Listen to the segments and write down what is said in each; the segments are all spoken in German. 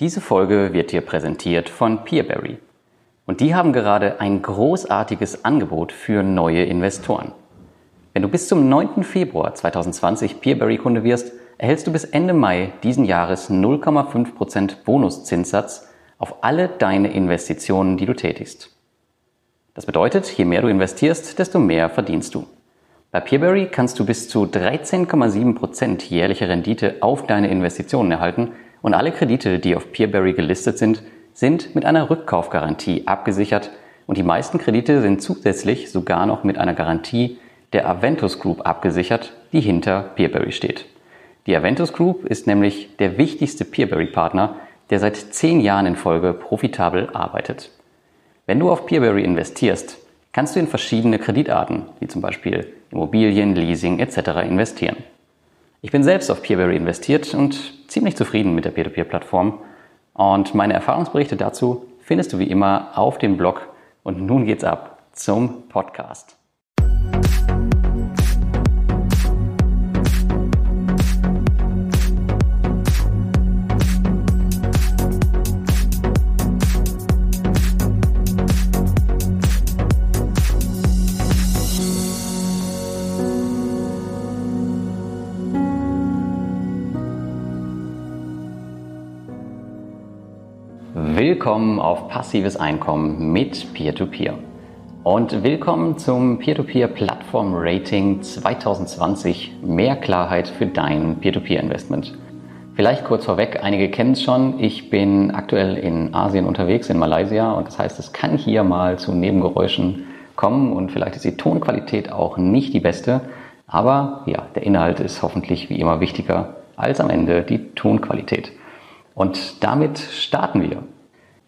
Diese Folge wird dir präsentiert von Peerberry. Und die haben gerade ein großartiges Angebot für neue Investoren. Wenn du bis zum 9. Februar 2020 Peerberry-Kunde wirst, erhältst du bis Ende Mai diesen Jahres 0,5% Bonuszinssatz auf alle deine Investitionen, die du tätigst. Das bedeutet, je mehr du investierst, desto mehr verdienst du. Bei Peerberry kannst du bis zu 13,7% jährliche Rendite auf deine Investitionen erhalten und alle Kredite, die auf Peerberry gelistet sind, sind mit einer Rückkaufgarantie abgesichert und die meisten Kredite sind zusätzlich sogar noch mit einer Garantie der Aventus Group abgesichert, die hinter Peerberry steht. Die Aventus Group ist nämlich der wichtigste Peerberry-Partner, der seit zehn Jahren in Folge profitabel arbeitet. Wenn du auf Peerberry investierst, kannst du in verschiedene Kreditarten, wie zum Beispiel Immobilien, Leasing etc. investieren. Ich bin selbst auf Peerberry investiert und ziemlich zufrieden mit der Peer-to-Peer-Plattform. Und meine Erfahrungsberichte dazu findest du wie immer auf dem Blog. Und nun geht's ab zum Podcast. Willkommen auf passives Einkommen mit Peer-to-Peer. -Peer. Und willkommen zum Peer-to-Peer Plattform Rating 2020. Mehr Klarheit für dein Peer-to-Peer Investment. Vielleicht kurz vorweg, einige kennen es schon. Ich bin aktuell in Asien unterwegs, in Malaysia. Und das heißt, es kann hier mal zu Nebengeräuschen kommen. Und vielleicht ist die Tonqualität auch nicht die beste. Aber ja, der Inhalt ist hoffentlich wie immer wichtiger als am Ende die Tonqualität. Und damit starten wir.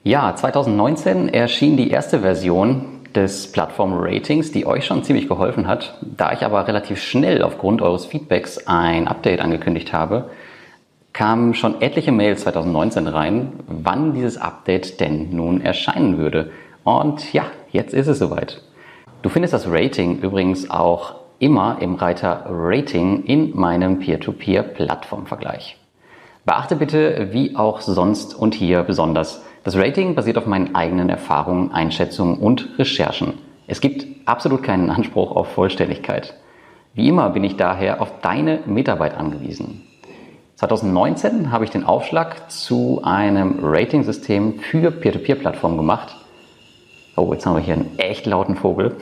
Ja, 2019 erschien die erste Version des Plattform-Ratings, die euch schon ziemlich geholfen hat. Da ich aber relativ schnell aufgrund eures Feedbacks ein Update angekündigt habe, kamen schon etliche Mails 2019 rein, wann dieses Update denn nun erscheinen würde. Und ja, jetzt ist es soweit. Du findest das Rating übrigens auch immer im Reiter Rating in meinem Peer-to-Peer-Plattform-Vergleich. Beachte bitte, wie auch sonst und hier besonders, das Rating basiert auf meinen eigenen Erfahrungen, Einschätzungen und Recherchen. Es gibt absolut keinen Anspruch auf Vollständigkeit. Wie immer bin ich daher auf deine Mitarbeit angewiesen. 2019 habe ich den Aufschlag zu einem Rating-System für Peer-to-Peer-Plattformen gemacht. Oh, jetzt haben wir hier einen echt lauten Vogel.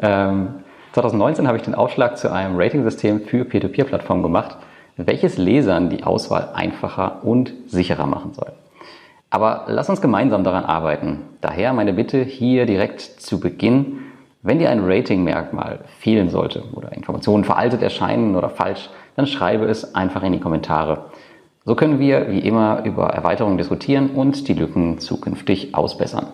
Ähm, 2019 habe ich den Aufschlag zu einem Rating-System für Peer-to-Peer-Plattformen gemacht welches Lesern die Auswahl einfacher und sicherer machen soll. Aber lass uns gemeinsam daran arbeiten. Daher meine Bitte hier direkt zu Beginn, wenn dir ein Ratingmerkmal fehlen sollte oder Informationen veraltet erscheinen oder falsch, dann schreibe es einfach in die Kommentare. So können wir wie immer über Erweiterungen diskutieren und die Lücken zukünftig ausbessern.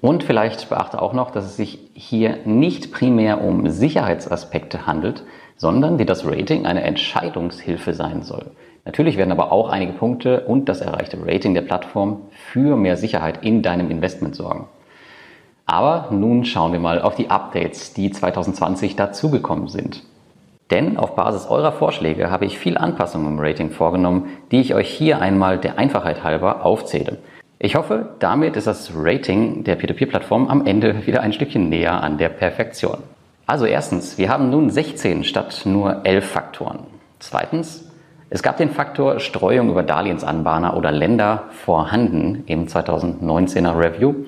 Und vielleicht beachte auch noch, dass es sich hier nicht primär um Sicherheitsaspekte handelt, sondern die das Rating eine Entscheidungshilfe sein soll. Natürlich werden aber auch einige Punkte und das erreichte Rating der Plattform für mehr Sicherheit in deinem Investment sorgen. Aber nun schauen wir mal auf die Updates, die 2020 dazugekommen sind. Denn auf Basis eurer Vorschläge habe ich viel Anpassungen im Rating vorgenommen, die ich euch hier einmal der Einfachheit halber aufzähle. Ich hoffe, damit ist das Rating der P2P-Plattform am Ende wieder ein Stückchen näher an der Perfektion. Also erstens, wir haben nun 16 statt nur 11 Faktoren. Zweitens, es gab den Faktor Streuung über Darlehensanbahner oder Länder vorhanden im 2019er Review.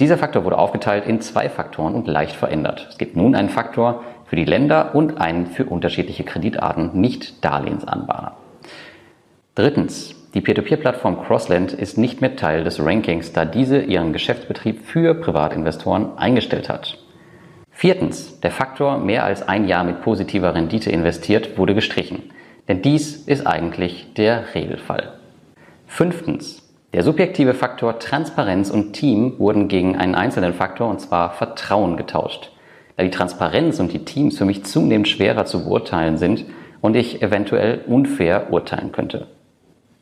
Dieser Faktor wurde aufgeteilt in zwei Faktoren und leicht verändert. Es gibt nun einen Faktor für die Länder und einen für unterschiedliche Kreditarten, nicht Darlehensanbahner. Drittens, die Peer-to-Peer-Plattform Crossland ist nicht mehr Teil des Rankings, da diese ihren Geschäftsbetrieb für Privatinvestoren eingestellt hat. Viertens, der Faktor mehr als ein Jahr mit positiver Rendite investiert wurde gestrichen, denn dies ist eigentlich der Regelfall. Fünftens, der subjektive Faktor Transparenz und Team wurden gegen einen einzelnen Faktor, und zwar Vertrauen, getauscht, da die Transparenz und die Teams für mich zunehmend schwerer zu beurteilen sind und ich eventuell unfair urteilen könnte.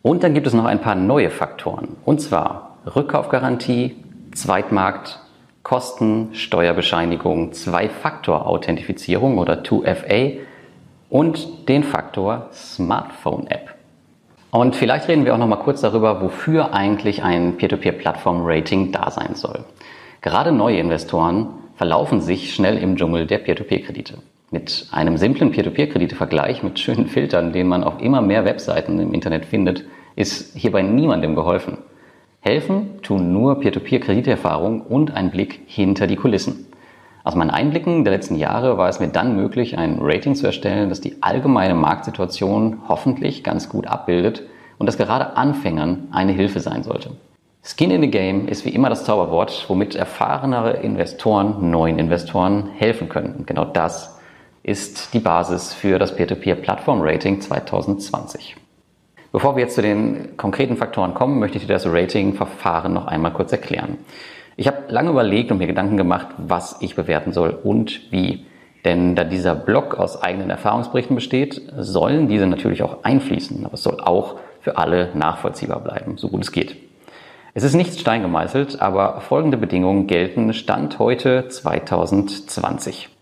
Und dann gibt es noch ein paar neue Faktoren, und zwar Rückkaufgarantie, Zweitmarkt, Kosten, Steuerbescheinigung, Zwei-Faktor-Authentifizierung oder 2FA und den Faktor Smartphone-App. Und vielleicht reden wir auch noch mal kurz darüber, wofür eigentlich ein Peer-to-Peer-Plattform-Rating da sein soll. Gerade neue Investoren verlaufen sich schnell im Dschungel der Peer-to-Peer-Kredite. Mit einem simplen Peer-to-Peer-Kredite-Vergleich mit schönen Filtern, den man auf immer mehr Webseiten im Internet findet, ist hierbei niemandem geholfen. Helfen tun nur Peer-to-Peer-Krediterfahrung und ein Blick hinter die Kulissen. Aus meinen Einblicken der letzten Jahre war es mir dann möglich, ein Rating zu erstellen, das die allgemeine Marktsituation hoffentlich ganz gut abbildet und das gerade Anfängern eine Hilfe sein sollte. Skin in the Game ist wie immer das Zauberwort, womit erfahrenere Investoren neuen Investoren helfen können. Und genau das ist die Basis für das Peer-to-Peer-Plattform-Rating 2020. Bevor wir jetzt zu den konkreten Faktoren kommen, möchte ich dir das Rating-Verfahren noch einmal kurz erklären. Ich habe lange überlegt und mir Gedanken gemacht, was ich bewerten soll und wie. Denn da dieser Block aus eigenen Erfahrungsberichten besteht, sollen diese natürlich auch einfließen. Aber es soll auch für alle nachvollziehbar bleiben, so gut es geht. Es ist nichts steingemeißelt, aber folgende Bedingungen gelten Stand heute 2020.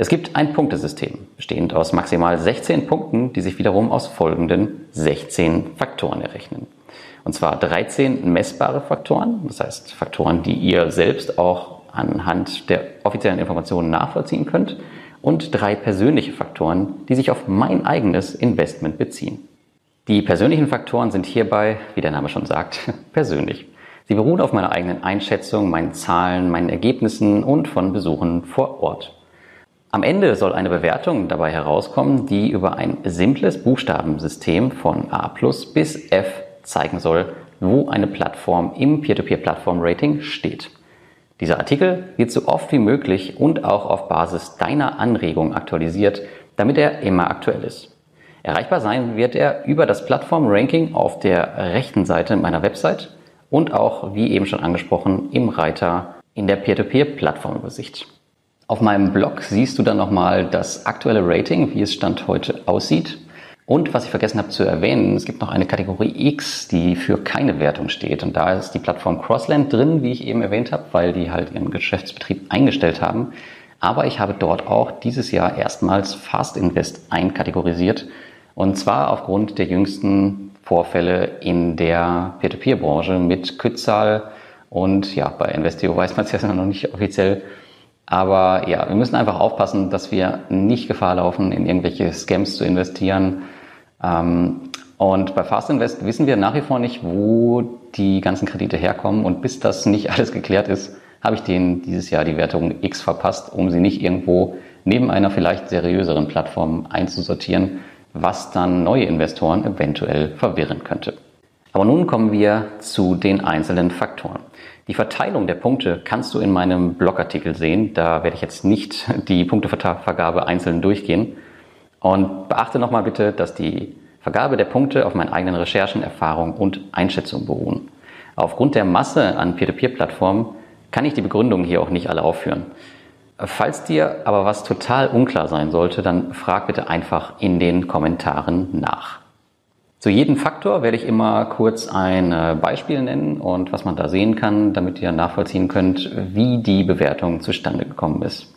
Es gibt ein Punktesystem, bestehend aus maximal 16 Punkten, die sich wiederum aus folgenden 16 Faktoren errechnen. Und zwar 13 messbare Faktoren, das heißt Faktoren, die ihr selbst auch anhand der offiziellen Informationen nachvollziehen könnt. Und drei persönliche Faktoren, die sich auf mein eigenes Investment beziehen. Die persönlichen Faktoren sind hierbei, wie der Name schon sagt, persönlich. Sie beruhen auf meiner eigenen Einschätzung, meinen Zahlen, meinen Ergebnissen und von Besuchen vor Ort. Am Ende soll eine Bewertung dabei herauskommen, die über ein simples Buchstabensystem von A bis F zeigen soll, wo eine Plattform im Peer-to-Peer-Plattform-Rating steht. Dieser Artikel wird so oft wie möglich und auch auf Basis deiner Anregung aktualisiert, damit er immer aktuell ist. Erreichbar sein wird er über das Plattform-Ranking auf der rechten Seite meiner Website und auch, wie eben schon angesprochen, im Reiter in der Peer-to-Peer-Plattformübersicht. Auf meinem Blog siehst du dann nochmal das aktuelle Rating, wie es Stand heute aussieht. Und was ich vergessen habe zu erwähnen, es gibt noch eine Kategorie X, die für keine Wertung steht. Und da ist die Plattform Crossland drin, wie ich eben erwähnt habe, weil die halt ihren Geschäftsbetrieb eingestellt haben. Aber ich habe dort auch dieses Jahr erstmals Fast Invest einkategorisiert. Und zwar aufgrund der jüngsten Vorfälle in der Peer-to-Peer-Branche mit Kützal. Und ja, bei Investio weiß man es ja noch nicht offiziell. Aber ja, wir müssen einfach aufpassen, dass wir nicht Gefahr laufen, in irgendwelche Scams zu investieren ähm, und bei Fast Invest wissen wir nach wie vor nicht, wo die ganzen Kredite herkommen. Und bis das nicht alles geklärt ist, habe ich denen dieses Jahr die Wertung X verpasst, um sie nicht irgendwo neben einer vielleicht seriöseren Plattform einzusortieren, was dann neue Investoren eventuell verwirren könnte. Aber nun kommen wir zu den einzelnen Faktoren. Die Verteilung der Punkte kannst du in meinem Blogartikel sehen. Da werde ich jetzt nicht die Punktevergabe einzeln durchgehen. Und beachte nochmal bitte, dass die Vergabe der Punkte auf meinen eigenen Recherchen, Erfahrungen und Einschätzungen beruhen. Aufgrund der Masse an Peer-to-Peer-Plattformen kann ich die Begründungen hier auch nicht alle aufführen. Falls dir aber was total unklar sein sollte, dann frag bitte einfach in den Kommentaren nach. Zu jedem Faktor werde ich immer kurz ein äh, Beispiel nennen und was man da sehen kann, damit ihr nachvollziehen könnt, wie die Bewertung zustande gekommen ist.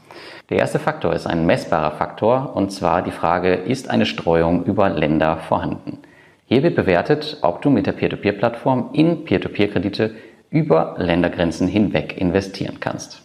Der erste Faktor ist ein messbarer Faktor und zwar die Frage, ist eine Streuung über Länder vorhanden? Hier wird bewertet, ob du mit der Peer-to-Peer-Plattform in Peer-to-Peer-Kredite über Ländergrenzen hinweg investieren kannst.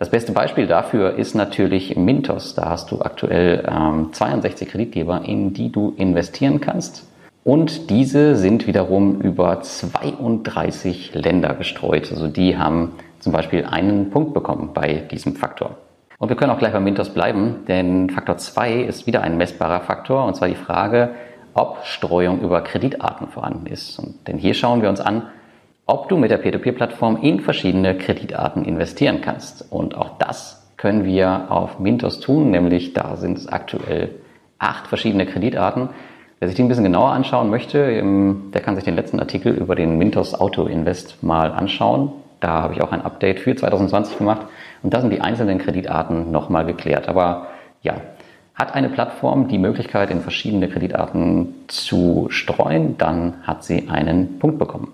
Das beste Beispiel dafür ist natürlich Mintos. Da hast du aktuell ähm, 62 Kreditgeber, in die du investieren kannst. Und diese sind wiederum über 32 Länder gestreut. Also die haben zum Beispiel einen Punkt bekommen bei diesem Faktor. Und wir können auch gleich bei Mintos bleiben, denn Faktor 2 ist wieder ein messbarer Faktor, und zwar die Frage, ob Streuung über Kreditarten vorhanden ist. Und denn hier schauen wir uns an, ob du mit der Peer-to-Peer-Plattform in verschiedene Kreditarten investieren kannst. Und auch das können wir auf Mintos tun, nämlich da sind es aktuell acht verschiedene Kreditarten. Wer sich die ein bisschen genauer anschauen möchte, der kann sich den letzten Artikel über den Mintos Auto Invest mal anschauen. Da habe ich auch ein Update für 2020 gemacht. Und da sind die einzelnen Kreditarten nochmal geklärt. Aber ja, hat eine Plattform die Möglichkeit, in verschiedene Kreditarten zu streuen, dann hat sie einen Punkt bekommen.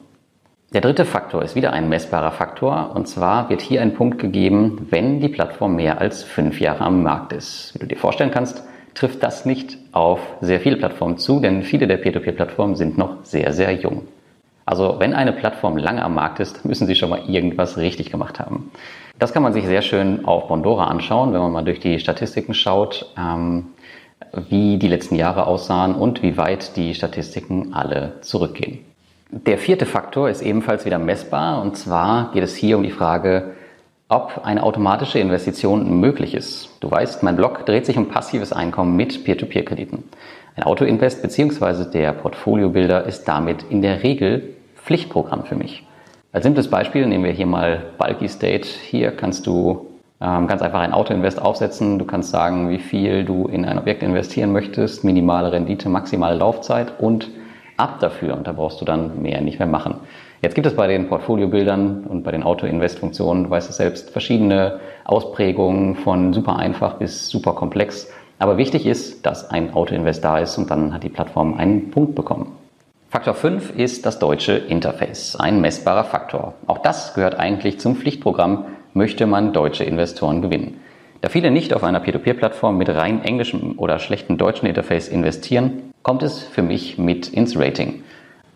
Der dritte Faktor ist wieder ein messbarer Faktor. Und zwar wird hier ein Punkt gegeben, wenn die Plattform mehr als fünf Jahre am Markt ist. Wie du dir vorstellen kannst, trifft das nicht auf sehr viele Plattformen zu, denn viele der Peer-to-Peer-Plattformen sind noch sehr, sehr jung. Also wenn eine Plattform lange am Markt ist, müssen sie schon mal irgendwas richtig gemacht haben. Das kann man sich sehr schön auf Bondora anschauen, wenn man mal durch die Statistiken schaut, ähm, wie die letzten Jahre aussahen und wie weit die Statistiken alle zurückgehen. Der vierte Faktor ist ebenfalls wieder messbar und zwar geht es hier um die Frage, ob eine automatische Investition möglich ist. Du weißt, mein Blog dreht sich um passives Einkommen mit Peer-to-Peer-Krediten. Ein Autoinvest bzw. der Portfoliobilder ist damit in der Regel Pflichtprogramm für mich. Als simples Beispiel nehmen wir hier mal Bulky State. Hier kannst du ähm, ganz einfach ein Autoinvest aufsetzen. Du kannst sagen, wie viel du in ein Objekt investieren möchtest, minimale Rendite, maximale Laufzeit und ab dafür. Und da brauchst du dann mehr nicht mehr machen. Jetzt gibt es bei den Portfoliobildern und bei den Auto-Invest-Funktionen, du weißt es selbst, verschiedene Ausprägungen von super einfach bis super komplex. Aber wichtig ist, dass ein Auto-Invest da ist und dann hat die Plattform einen Punkt bekommen. Faktor 5 ist das deutsche Interface, ein messbarer Faktor. Auch das gehört eigentlich zum Pflichtprogramm, möchte man deutsche Investoren gewinnen. Da viele nicht auf einer Peer-to-Peer-Plattform mit rein englischem oder schlechtem deutschen Interface investieren, kommt es für mich mit ins Rating.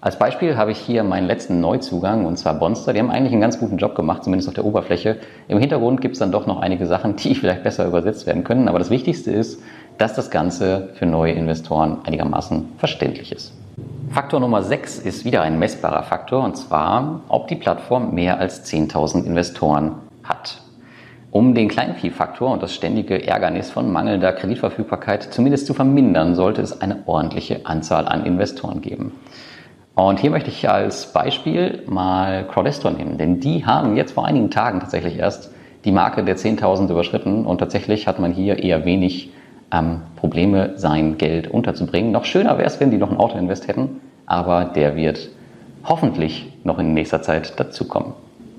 Als Beispiel habe ich hier meinen letzten Neuzugang, und zwar Bonster. Die haben eigentlich einen ganz guten Job gemacht, zumindest auf der Oberfläche. Im Hintergrund gibt es dann doch noch einige Sachen, die vielleicht besser übersetzt werden können. Aber das Wichtigste ist, dass das Ganze für neue Investoren einigermaßen verständlich ist. Faktor Nummer 6 ist wieder ein messbarer Faktor, und zwar, ob die Plattform mehr als 10.000 Investoren hat. Um den Kleinviehfaktor und das ständige Ärgernis von mangelnder Kreditverfügbarkeit zumindest zu vermindern, sollte es eine ordentliche Anzahl an Investoren geben. Und hier möchte ich als Beispiel mal Crowdestor nehmen, denn die haben jetzt vor einigen Tagen tatsächlich erst die Marke der 10.000 überschritten und tatsächlich hat man hier eher wenig ähm, Probleme, sein Geld unterzubringen. Noch schöner wäre es, wenn die noch ein Autoinvest hätten, aber der wird hoffentlich noch in nächster Zeit dazukommen.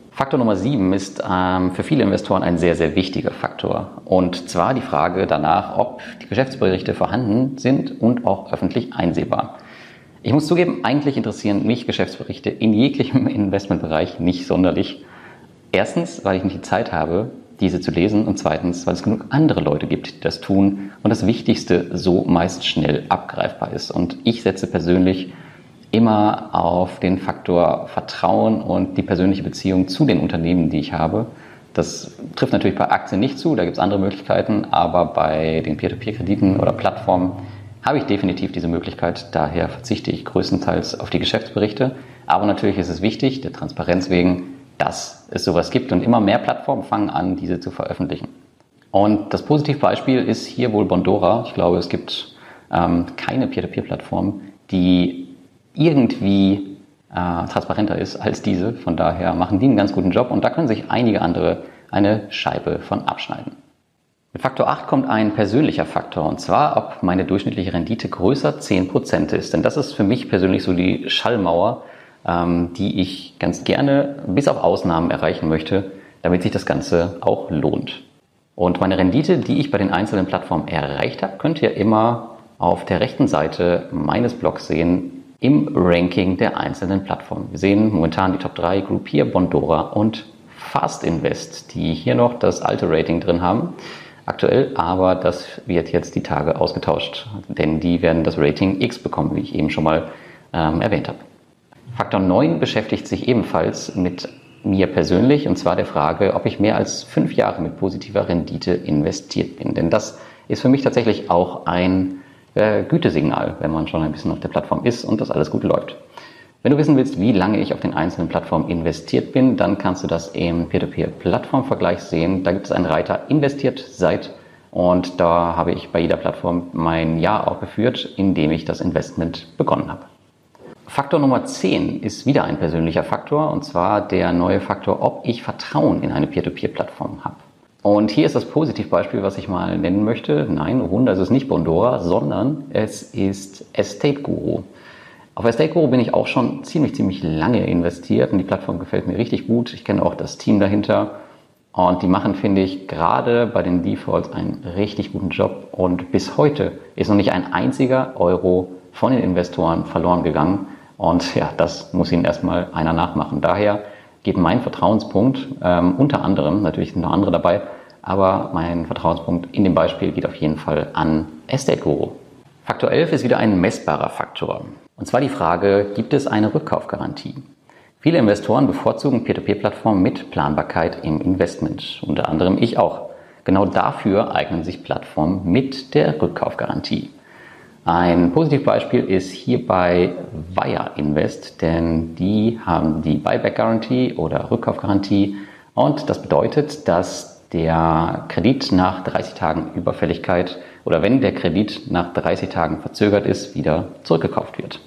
Faktor Nummer 7 ist ähm, für viele Investoren ein sehr, sehr wichtiger Faktor. Und zwar die Frage danach, ob die Geschäftsberichte vorhanden sind und auch öffentlich einsehbar. Ich muss zugeben, eigentlich interessieren mich Geschäftsberichte in jeglichem Investmentbereich nicht sonderlich. Erstens, weil ich nicht die Zeit habe, diese zu lesen und zweitens, weil es genug andere Leute gibt, die das tun und das Wichtigste so meist schnell abgreifbar ist. Und ich setze persönlich immer auf den Faktor Vertrauen und die persönliche Beziehung zu den Unternehmen, die ich habe. Das trifft natürlich bei Aktien nicht zu, da gibt es andere Möglichkeiten, aber bei den Peer-to-Peer-Krediten oder Plattformen habe ich definitiv diese Möglichkeit. Daher verzichte ich größtenteils auf die Geschäftsberichte. Aber natürlich ist es wichtig, der Transparenz wegen, dass es sowas gibt und immer mehr Plattformen fangen an, diese zu veröffentlichen. Und das Positivbeispiel ist hier wohl Bondora. Ich glaube, es gibt ähm, keine Peer-to-Peer-Plattform, die irgendwie äh, transparenter ist als diese. Von daher machen die einen ganz guten Job und da können sich einige andere eine Scheibe von abschneiden. Faktor 8 kommt ein persönlicher Faktor und zwar, ob meine durchschnittliche Rendite größer 10% ist. Denn das ist für mich persönlich so die Schallmauer, ähm, die ich ganz gerne bis auf Ausnahmen erreichen möchte, damit sich das Ganze auch lohnt. Und meine Rendite, die ich bei den einzelnen Plattformen erreicht habe, könnt ihr immer auf der rechten Seite meines Blogs sehen im Ranking der einzelnen Plattformen. Wir sehen momentan die Top 3, Groupier, Bondora und Fast Invest, die hier noch das alte Rating drin haben aktuell, aber das wird jetzt die Tage ausgetauscht, denn die werden das Rating X bekommen, wie ich eben schon mal ähm, erwähnt habe. Faktor 9 beschäftigt sich ebenfalls mit mir persönlich und zwar der Frage, ob ich mehr als fünf Jahre mit positiver Rendite investiert bin. Denn das ist für mich tatsächlich auch ein äh, Gütesignal, wenn man schon ein bisschen auf der Plattform ist und das alles gut läuft. Wenn du wissen willst, wie lange ich auf den einzelnen Plattformen investiert bin, dann kannst du das im Peer-to-Peer-Plattformvergleich sehen. Da gibt es einen Reiter investiert seit und da habe ich bei jeder Plattform mein Jahr auch geführt, indem ich das Investment begonnen habe. Faktor Nummer 10 ist wieder ein persönlicher Faktor und zwar der neue Faktor, ob ich Vertrauen in eine Peer-to-Peer-Plattform habe. Und hier ist das Positivbeispiel, was ich mal nennen möchte. Nein, Wunder, es ist nicht Bondora, sondern es ist Estate Guru. Auf Estate bin ich auch schon ziemlich, ziemlich lange investiert und die Plattform gefällt mir richtig gut. Ich kenne auch das Team dahinter und die machen, finde ich, gerade bei den Defaults einen richtig guten Job und bis heute ist noch nicht ein einziger Euro von den Investoren verloren gegangen und ja, das muss ihnen erstmal einer nachmachen. Daher geht mein Vertrauenspunkt ähm, unter anderem, natürlich sind noch andere dabei, aber mein Vertrauenspunkt in dem Beispiel geht auf jeden Fall an Estate Guru. Faktor 11 ist wieder ein messbarer Faktor. Und zwar die Frage, gibt es eine Rückkaufgarantie? Viele Investoren bevorzugen Peer-to-Peer-Plattformen mit Planbarkeit im Investment, unter anderem ich auch. Genau dafür eignen sich Plattformen mit der Rückkaufgarantie. Ein Positivbeispiel ist hierbei Wire Invest, denn die haben die Buyback Guarantee oder Rückkaufgarantie und das bedeutet, dass der Kredit nach 30 Tagen Überfälligkeit oder wenn der Kredit nach 30 Tagen verzögert ist, wieder zurückgekauft wird.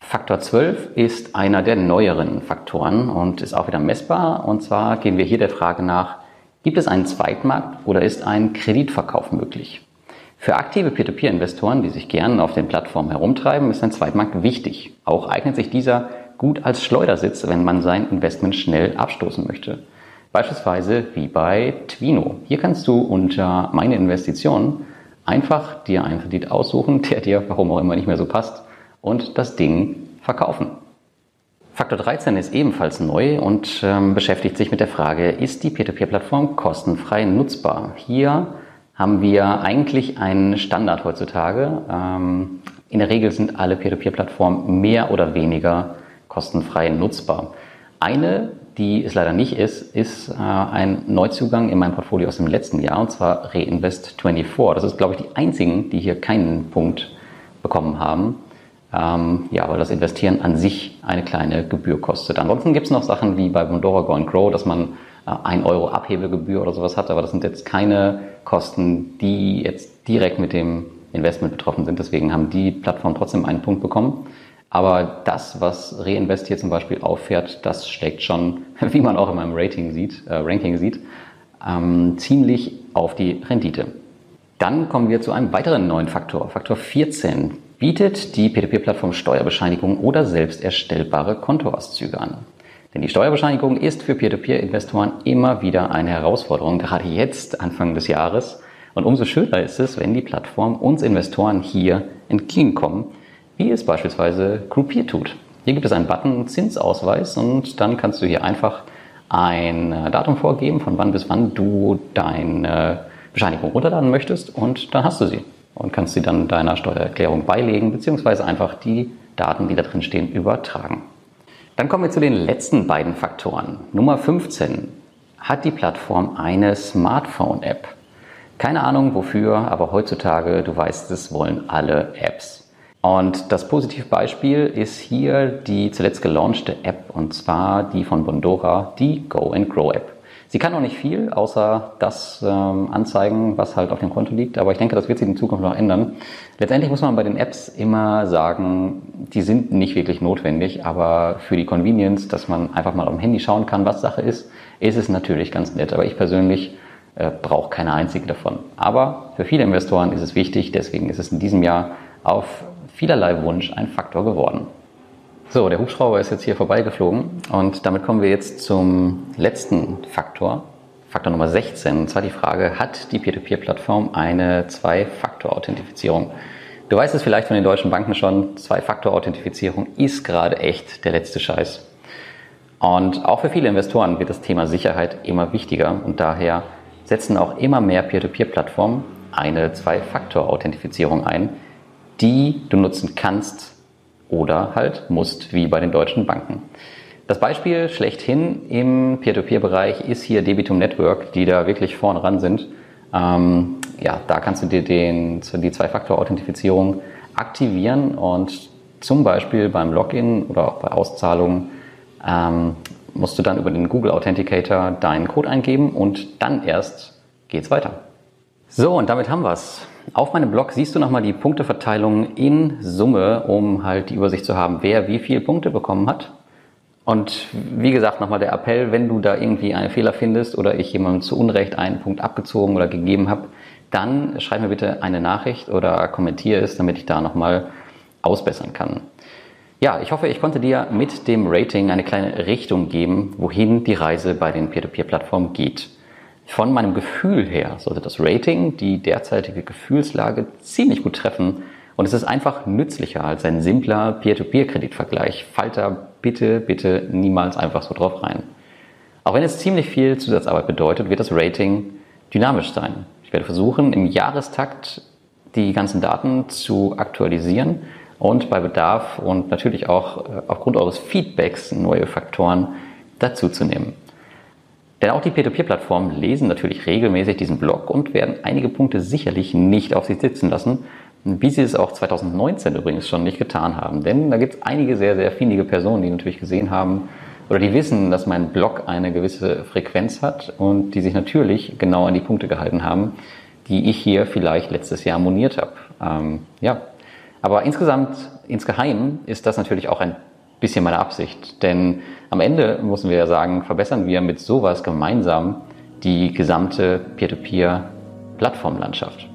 Faktor 12 ist einer der neueren Faktoren und ist auch wieder messbar. Und zwar gehen wir hier der Frage nach, gibt es einen Zweitmarkt oder ist ein Kreditverkauf möglich? Für aktive Peer-to-Peer-Investoren, die sich gern auf den Plattformen herumtreiben, ist ein Zweitmarkt wichtig. Auch eignet sich dieser gut als Schleudersitz, wenn man sein Investment schnell abstoßen möchte. Beispielsweise wie bei Twino. Hier kannst du unter Meine Investitionen einfach dir einen Kredit aussuchen, der dir warum auch immer nicht mehr so passt und das Ding verkaufen. Faktor 13 ist ebenfalls neu und ähm, beschäftigt sich mit der Frage, ist die Peer-to-Peer-Plattform kostenfrei nutzbar? Hier haben wir eigentlich einen Standard heutzutage. Ähm, in der Regel sind alle Peer-to-Peer-Plattformen mehr oder weniger kostenfrei nutzbar. Eine, die es leider nicht ist, ist äh, ein Neuzugang in meinem Portfolio aus dem letzten Jahr, und zwar Reinvest24. Das ist, glaube ich, die einzigen, die hier keinen Punkt bekommen haben. Ähm, ja, weil das Investieren an sich eine kleine Gebühr kostet. Ansonsten gibt es noch Sachen wie bei Bondora Go and Grow, dass man 1 Euro Abhebegebühr oder sowas hat, aber das sind jetzt keine Kosten, die jetzt direkt mit dem Investment betroffen sind. Deswegen haben die Plattformen trotzdem einen Punkt bekommen. Aber das, was Reinvest hier zum Beispiel auffährt, das schlägt schon, wie man auch in meinem Rating sieht, äh, Ranking sieht, ähm, ziemlich auf die Rendite. Dann kommen wir zu einem weiteren neuen Faktor. Faktor 14 bietet die P2P-Plattform Steuerbescheinigung oder selbst erstellbare Kontoauszüge an. Denn die Steuerbescheinigung ist für Peer-to-Peer-Investoren immer wieder eine Herausforderung, gerade jetzt, Anfang des Jahres. Und umso schöner ist es, wenn die Plattform uns Investoren hier entgegenkommen, wie es beispielsweise Groupier tut. Hier gibt es einen Button Zinsausweis und dann kannst du hier einfach ein äh, Datum vorgeben, von wann bis wann du deine Bescheinigung runterladen möchtest und dann hast du sie und kannst sie dann deiner Steuererklärung beilegen, beziehungsweise einfach die Daten, die da drin stehen, übertragen. Dann kommen wir zu den letzten beiden Faktoren. Nummer 15. Hat die Plattform eine Smartphone-App? Keine Ahnung wofür, aber heutzutage, du weißt es, wollen alle Apps. Und das Positivbeispiel ist hier die zuletzt gelaunchte App und zwar die von Bondora, die Go and Grow App. Sie kann noch nicht viel, außer das ähm, anzeigen, was halt auf dem Konto liegt. Aber ich denke, das wird sich in Zukunft noch ändern. Letztendlich muss man bei den Apps immer sagen, die sind nicht wirklich notwendig, aber für die Convenience, dass man einfach mal auf dem Handy schauen kann, was Sache ist, ist es natürlich ganz nett. Aber ich persönlich äh, brauche keine einzige davon. Aber für viele Investoren ist es wichtig, deswegen ist es in diesem Jahr auf vielerlei Wunsch ein Faktor geworden. So, der Hubschrauber ist jetzt hier vorbeigeflogen und damit kommen wir jetzt zum letzten Faktor, Faktor Nummer 16, und zwar die Frage, hat die Peer-to-Peer-Plattform eine Zwei-Faktor-Authentifizierung? Du weißt es vielleicht von den deutschen Banken schon, Zwei-Faktor-Authentifizierung ist gerade echt der letzte Scheiß. Und auch für viele Investoren wird das Thema Sicherheit immer wichtiger und daher setzen auch immer mehr Peer-to-Peer-Plattformen eine Zwei-Faktor-Authentifizierung ein, die du nutzen kannst, oder halt musst, wie bei den deutschen Banken. Das Beispiel schlechthin im Peer-to-Peer-Bereich ist hier Debitum Network, die da wirklich vorne ran sind. Ähm, ja, da kannst du dir den, die Zwei-Faktor-Authentifizierung aktivieren und zum Beispiel beim Login oder auch bei Auszahlungen ähm, musst du dann über den Google Authenticator deinen Code eingeben und dann erst geht's weiter. So, und damit haben wir's. Auf meinem Blog siehst du nochmal die Punkteverteilung in Summe, um halt die Übersicht zu haben, wer wie viele Punkte bekommen hat. Und wie gesagt, nochmal der Appell, wenn du da irgendwie einen Fehler findest oder ich jemandem zu Unrecht einen Punkt abgezogen oder gegeben habe, dann schreib mir bitte eine Nachricht oder kommentiere es, damit ich da nochmal ausbessern kann. Ja, ich hoffe, ich konnte dir mit dem Rating eine kleine Richtung geben, wohin die Reise bei den Peer-to-Peer-Plattformen geht. Von meinem Gefühl her sollte das Rating die derzeitige Gefühlslage ziemlich gut treffen und es ist einfach nützlicher als ein simpler Peer-to-Peer-Kreditvergleich. Fallt da bitte, bitte niemals einfach so drauf rein. Auch wenn es ziemlich viel Zusatzarbeit bedeutet, wird das Rating dynamisch sein. Ich werde versuchen, im Jahrestakt die ganzen Daten zu aktualisieren und bei Bedarf und natürlich auch äh, aufgrund eures Feedbacks neue Faktoren dazuzunehmen. Denn auch die Peer-to-Peer-Plattformen lesen natürlich regelmäßig diesen Blog und werden einige Punkte sicherlich nicht auf sich sitzen lassen, wie sie es auch 2019 übrigens schon nicht getan haben. Denn da gibt es einige sehr, sehr findige Personen, die natürlich gesehen haben oder die wissen, dass mein Blog eine gewisse Frequenz hat und die sich natürlich genau an die Punkte gehalten haben, die ich hier vielleicht letztes Jahr moniert habe. Ähm, ja, aber insgesamt, insgeheim ist das natürlich auch ein bisschen meine Absicht. Denn am Ende müssen wir ja sagen, verbessern wir mit sowas gemeinsam die gesamte Peer-to-Peer-Plattformlandschaft.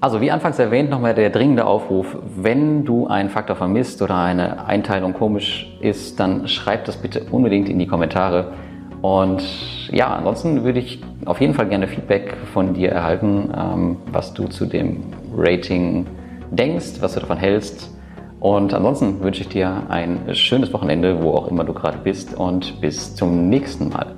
Also wie anfangs erwähnt, nochmal der dringende Aufruf, wenn du einen Faktor vermisst oder eine Einteilung komisch ist, dann schreib das bitte unbedingt in die Kommentare. Und ja, ansonsten würde ich auf jeden Fall gerne Feedback von dir erhalten, ähm, was du zu dem Rating denkst, was du davon hältst. Und ansonsten wünsche ich dir ein schönes Wochenende, wo auch immer du gerade bist und bis zum nächsten Mal.